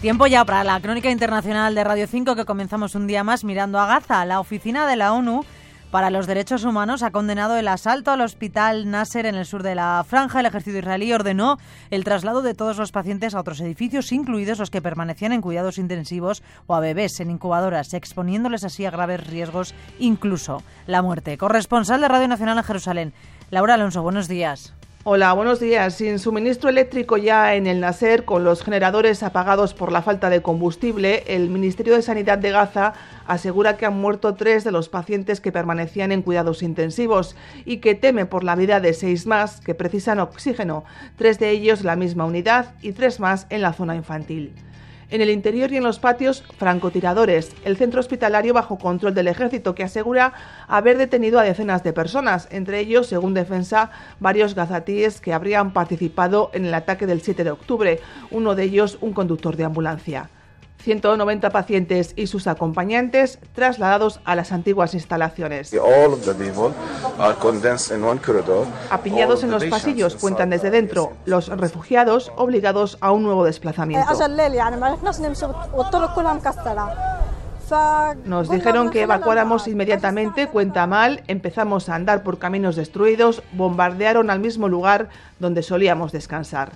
Tiempo ya para la crónica internacional de Radio 5 que comenzamos un día más mirando a Gaza. La oficina de la ONU para los Derechos Humanos ha condenado el asalto al hospital Nasser en el sur de la franja. El ejército israelí ordenó el traslado de todos los pacientes a otros edificios, incluidos los que permanecían en cuidados intensivos o a bebés en incubadoras, exponiéndoles así a graves riesgos, incluso la muerte. Corresponsal de Radio Nacional en Jerusalén, Laura Alonso, buenos días. Hola, buenos días. Sin suministro eléctrico ya en el Nasser, con los generadores apagados por la falta de combustible, el Ministerio de Sanidad de Gaza asegura que han muerto tres de los pacientes que permanecían en cuidados intensivos y que teme por la vida de seis más que precisan oxígeno, tres de ellos en la misma unidad y tres más en la zona infantil. En el interior y en los patios, francotiradores. El centro hospitalario bajo control del ejército que asegura haber detenido a decenas de personas, entre ellos, según defensa, varios gazatíes que habrían participado en el ataque del 7 de octubre, uno de ellos un conductor de ambulancia. 190 pacientes y sus acompañantes trasladados a las antiguas instalaciones. Apiñados en los pasillos, cuentan desde dentro, los refugiados obligados a un nuevo desplazamiento. Nos dijeron que evacuáramos inmediatamente, cuenta mal, empezamos a andar por caminos destruidos, bombardearon al mismo lugar donde solíamos descansar.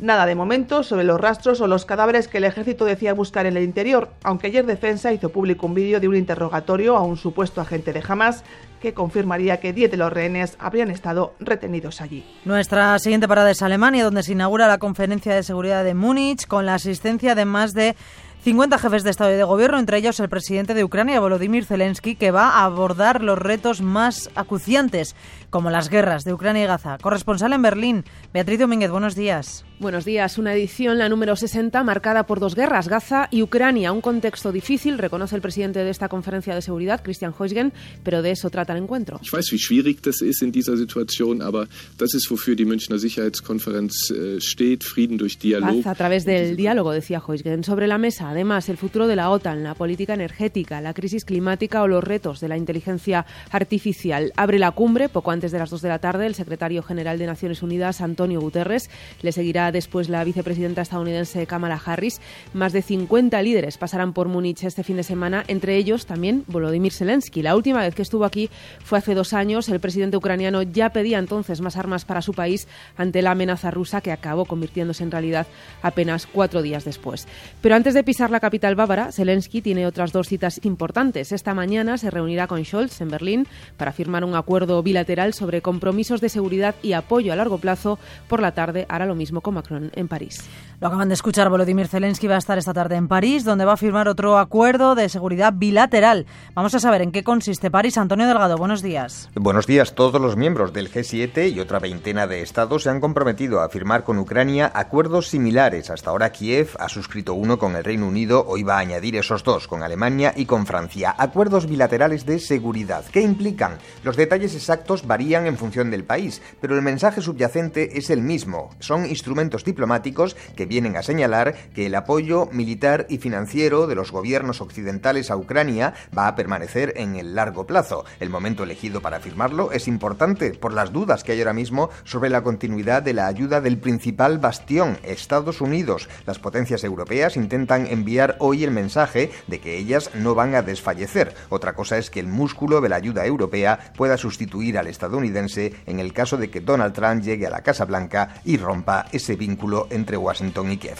Nada de momento sobre los rastros o los cadáveres que el ejército decía buscar en el interior, aunque ayer Defensa hizo público un vídeo de un interrogatorio a un supuesto agente de Hamas que confirmaría que 10 de los rehenes habrían estado retenidos allí. Nuestra siguiente parada es Alemania, donde se inaugura la conferencia de seguridad de Múnich con la asistencia de más de 50 jefes de Estado y de Gobierno, entre ellos el presidente de Ucrania, Volodymyr Zelensky, que va a abordar los retos más acuciantes, como las guerras de Ucrania y Gaza. Corresponsal en Berlín, Beatriz Domínguez, buenos días. Buenos días. Una edición, la número 60, marcada por dos guerras, Gaza y Ucrania. Un contexto difícil, reconoce el presidente de esta conferencia de seguridad, Christian Heusgen, pero de eso trata el encuentro. Ich weiß, wie schwierig das ist in dieser Situation, aber das ist, wofür die Münchner Sicherheitskonferenz äh, steht, Frieden durch Dialog. Paz a través del diálogo, decía Heusgen. Sobre la mesa, además, el futuro de la OTAN, la política energética, la crisis climática o los retos de la inteligencia artificial. Abre la cumbre poco antes de las dos de la tarde el secretario general de Naciones Unidas, Antonio Guterres. Le seguirá después la vicepresidenta estadounidense Kamala Harris. Más de 50 líderes pasarán por Múnich este fin de semana, entre ellos también Volodymyr Zelensky. La última vez que estuvo aquí fue hace dos años. El presidente ucraniano ya pedía entonces más armas para su país ante la amenaza rusa que acabó convirtiéndose en realidad apenas cuatro días después. Pero antes de pisar la capital bávara, Zelensky tiene otras dos citas importantes. Esta mañana se reunirá con Scholz en Berlín para firmar un acuerdo bilateral sobre compromisos de seguridad y apoyo a largo plazo. Por la tarde hará lo mismo con Macron en París. Lo acaban de escuchar, Volodymyr Zelensky va a estar esta tarde en París, donde va a firmar otro acuerdo de seguridad bilateral. Vamos a saber en qué consiste París. Antonio Delgado, buenos días. Buenos días. Todos los miembros del G7 y otra veintena de estados se han comprometido a firmar con Ucrania acuerdos similares. Hasta ahora Kiev ha suscrito uno con el Reino Unido, hoy va a añadir esos dos con Alemania y con Francia. Acuerdos bilaterales de seguridad. ¿Qué implican? Los detalles exactos varían en función del país, pero el mensaje subyacente es el mismo. Son instrumentos diplomáticos que vienen a señalar que el apoyo militar y financiero de los gobiernos occidentales a Ucrania va a permanecer en el largo plazo. El momento elegido para firmarlo es importante por las dudas que hay ahora mismo sobre la continuidad de la ayuda del principal bastión, Estados Unidos. Las potencias europeas intentan enviar hoy el mensaje de que ellas no van a desfallecer. Otra cosa es que el músculo de la ayuda europea pueda sustituir al estadounidense en el caso de que Donald Trump llegue a la Casa Blanca y rompa ese vínculo entre Washington y Kiev.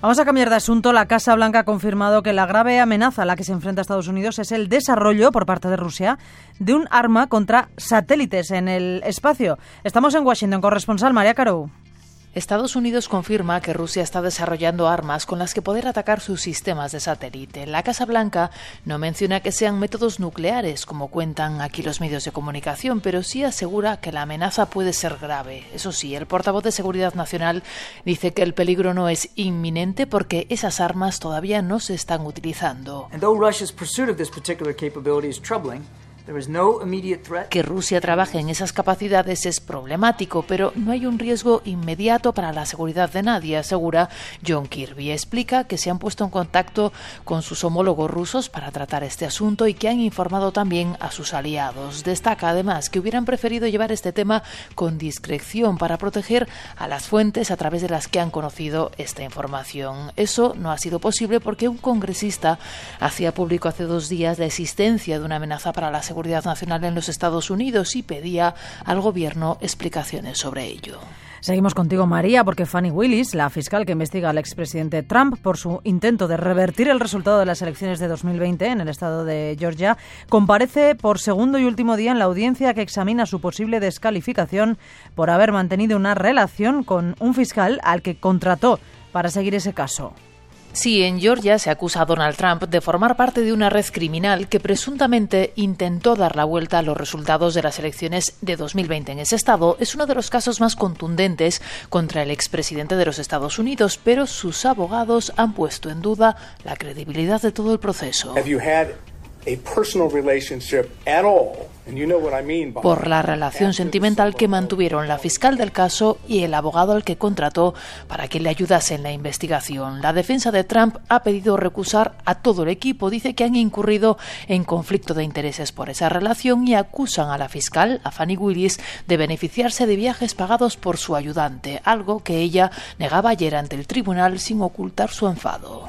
Vamos a cambiar de asunto. La Casa Blanca ha confirmado que la grave amenaza a la que se enfrenta Estados Unidos es el desarrollo por parte de Rusia de un arma contra satélites en el espacio. Estamos en Washington. Corresponsal María Caro. Estados Unidos confirma que Rusia está desarrollando armas con las que poder atacar sus sistemas de satélite. La Casa Blanca no menciona que sean métodos nucleares, como cuentan aquí los medios de comunicación, pero sí asegura que la amenaza puede ser grave. Eso sí, el portavoz de Seguridad Nacional dice que el peligro no es inminente porque esas armas todavía no se están utilizando. And though Russia's pursuit of this particular capability is troubling, Que Rusia trabaje en esas capacidades es problemático, pero no hay un riesgo inmediato para la seguridad de nadie, asegura John Kirby. Explica que se han puesto en contacto con sus homólogos rusos para tratar este asunto y que han informado también a sus aliados. Destaca además que hubieran preferido llevar este tema con discreción para proteger a las fuentes a través de las que han conocido esta información. Eso no ha sido posible porque un congresista hacía público hace dos días la existencia de una amenaza para la seguridad Seguridad Nacional en los Estados Unidos y pedía al gobierno explicaciones sobre ello. Seguimos contigo, María, porque Fanny Willis, la fiscal que investiga al expresidente Trump por su intento de revertir el resultado de las elecciones de 2020 en el estado de Georgia, comparece por segundo y último día en la audiencia que examina su posible descalificación por haber mantenido una relación con un fiscal al que contrató para seguir ese caso. Sí, en Georgia se acusa a Donald Trump de formar parte de una red criminal que presuntamente intentó dar la vuelta a los resultados de las elecciones de 2020 en ese estado. Es uno de los casos más contundentes contra el expresidente de los Estados Unidos, pero sus abogados han puesto en duda la credibilidad de todo el proceso. Por la relación sentimental que mantuvieron la fiscal del caso y el abogado al que contrató para que le ayudase en la investigación. La defensa de Trump ha pedido recusar a todo el equipo. Dice que han incurrido en conflicto de intereses por esa relación y acusan a la fiscal, a Fanny Willis, de beneficiarse de viajes pagados por su ayudante, algo que ella negaba ayer ante el tribunal sin ocultar su enfado.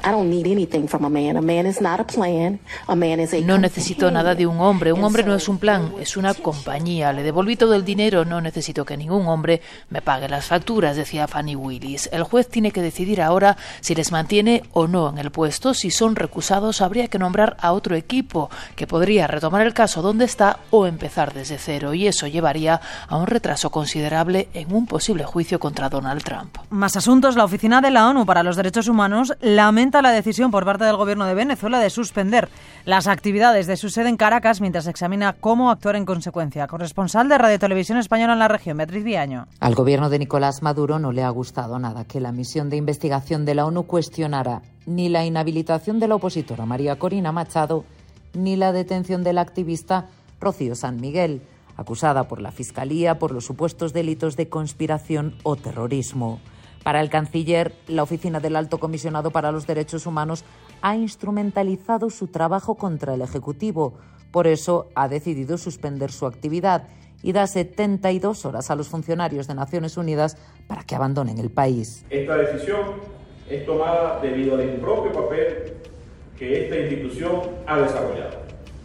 No necesito nada de un hombre. Un hombre no es un plan, es una compañía. Le devolví todo el dinero. No necesito que ningún hombre me pague las facturas, decía Fanny Willis. El juez tiene que decidir ahora si les mantiene o no en el puesto. Si son recusados, habría que nombrar a otro equipo que podría retomar el caso donde está o empezar desde cero. Y eso llevaría a un retraso considerable en un posible juicio contra Donald Trump. Más asuntos. La Oficina de la ONU para los Derechos Humanos lamenta la decisión por parte del gobierno de Venezuela de suspender las actividades de su sede en Caracas mientras examina cómo actuar en consecuencia. Corresponsal de Radio Televisión Española en la región, Beatriz Viaño. Al gobierno de Nicolás Maduro no le ha gustado nada que la misión de investigación de la ONU cuestionara ni la inhabilitación de la opositora María Corina Machado ni la detención del activista Rocío San Miguel, acusada por la Fiscalía por los supuestos delitos de conspiración o terrorismo. Para el canciller, la oficina del Alto Comisionado para los Derechos Humanos ha instrumentalizado su trabajo contra el Ejecutivo. Por eso ha decidido suspender su actividad y da 72 horas a los funcionarios de Naciones Unidas para que abandonen el país. Esta decisión es tomada debido al impropio papel que esta institución ha desarrollado,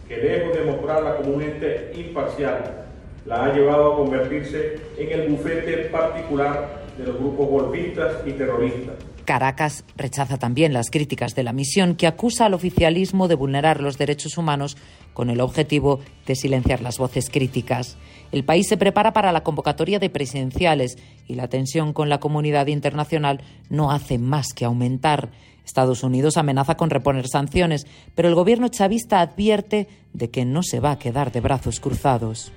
que lejos de mostrarla como un ente imparcial, la ha llevado a convertirse en el bufete particular de los grupos golpistas y terroristas. Caracas rechaza también las críticas de la misión que acusa al oficialismo de vulnerar los derechos humanos con el objetivo de silenciar las voces críticas. El país se prepara para la convocatoria de presidenciales y la tensión con la comunidad internacional no hace más que aumentar. Estados Unidos amenaza con reponer sanciones, pero el gobierno chavista advierte de que no se va a quedar de brazos cruzados.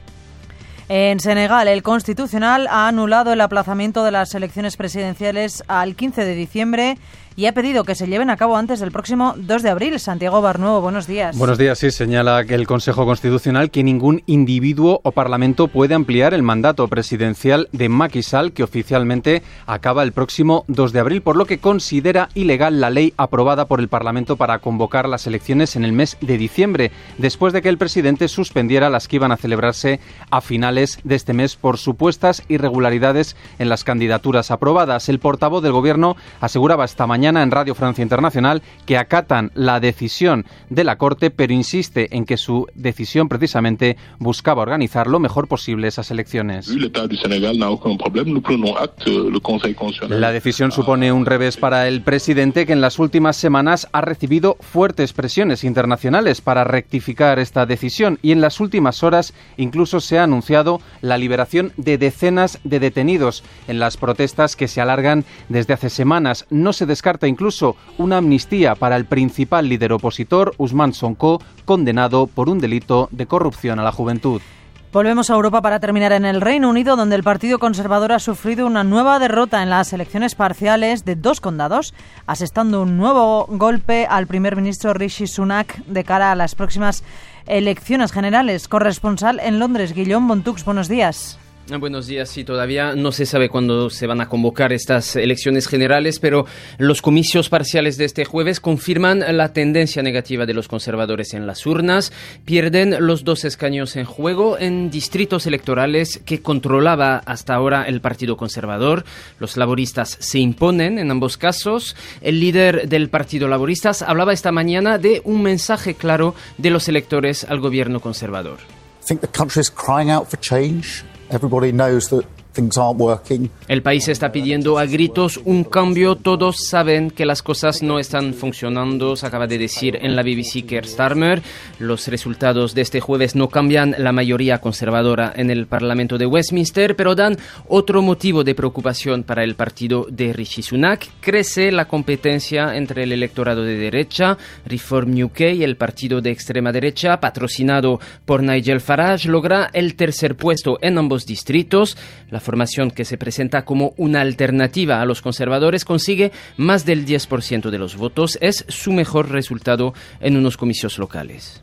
En Senegal, el Constitucional ha anulado el aplazamiento de las elecciones presidenciales al 15 de diciembre y ha pedido que se lleven a cabo antes del próximo 2 de abril. Santiago Barnuevo, buenos días. Buenos días, sí, señala que el Consejo Constitucional que ningún individuo o parlamento puede ampliar el mandato presidencial de Macky Sall, que oficialmente acaba el próximo 2 de abril, por lo que considera ilegal la ley aprobada por el Parlamento para convocar las elecciones en el mes de diciembre, después de que el presidente suspendiera las que iban a celebrarse a finales de este mes por supuestas irregularidades en las candidaturas aprobadas. El portavoz del Gobierno aseguraba esta mañana en Radio Francia Internacional que acatan la decisión de la Corte, pero insiste en que su decisión precisamente buscaba organizar lo mejor posible esas elecciones. La decisión supone un revés para el presidente que en las últimas semanas ha recibido fuertes presiones internacionales para rectificar esta decisión y en las últimas horas incluso se ha anunciado la liberación de decenas de detenidos en las protestas que se alargan desde hace semanas. No se descarta incluso una amnistía para el principal líder opositor, Usman Sonko, condenado por un delito de corrupción a la juventud. Volvemos a Europa para terminar en el Reino Unido, donde el Partido Conservador ha sufrido una nueva derrota en las elecciones parciales de dos condados, asestando un nuevo golpe al primer ministro Rishi Sunak de cara a las próximas elecciones generales. Corresponsal en Londres, Guillaume Montux, buenos días. Ah, buenos días. Sí, todavía no se sabe cuándo se van a convocar estas elecciones generales, pero los comicios parciales de este jueves confirman la tendencia negativa de los conservadores en las urnas. Pierden los dos escaños en juego en distritos electorales que controlaba hasta ahora el Partido Conservador. Los laboristas se imponen en ambos casos. El líder del Partido Laboristas hablaba esta mañana de un mensaje claro de los electores al gobierno conservador. Everybody knows that El país está pidiendo a gritos un cambio. Todos saben que las cosas no están funcionando, se acaba de decir en la BBC Keir Starmer. Los resultados de este jueves no cambian la mayoría conservadora en el Parlamento de Westminster, pero dan otro motivo de preocupación para el partido de Rishi Sunak. Crece la competencia entre el electorado de derecha, Reform UK y el partido de extrema derecha, patrocinado por Nigel Farage, logra el tercer puesto en ambos distritos. La formación que se presenta como una alternativa a los conservadores consigue más del 10% de los votos. Es su mejor resultado en unos comicios locales.